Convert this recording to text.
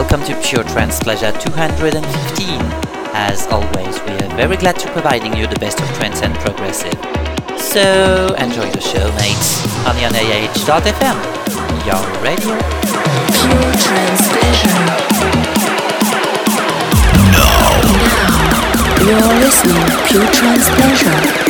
welcome to Pure Trance Pleasure 215. As always, we are very glad to providing you the best of trance and progressive. So, enjoy the show, mates, on the AH.fm, your radio. Pure Trance Pleasure. Now. You're listening to Pure Trance Pleasure.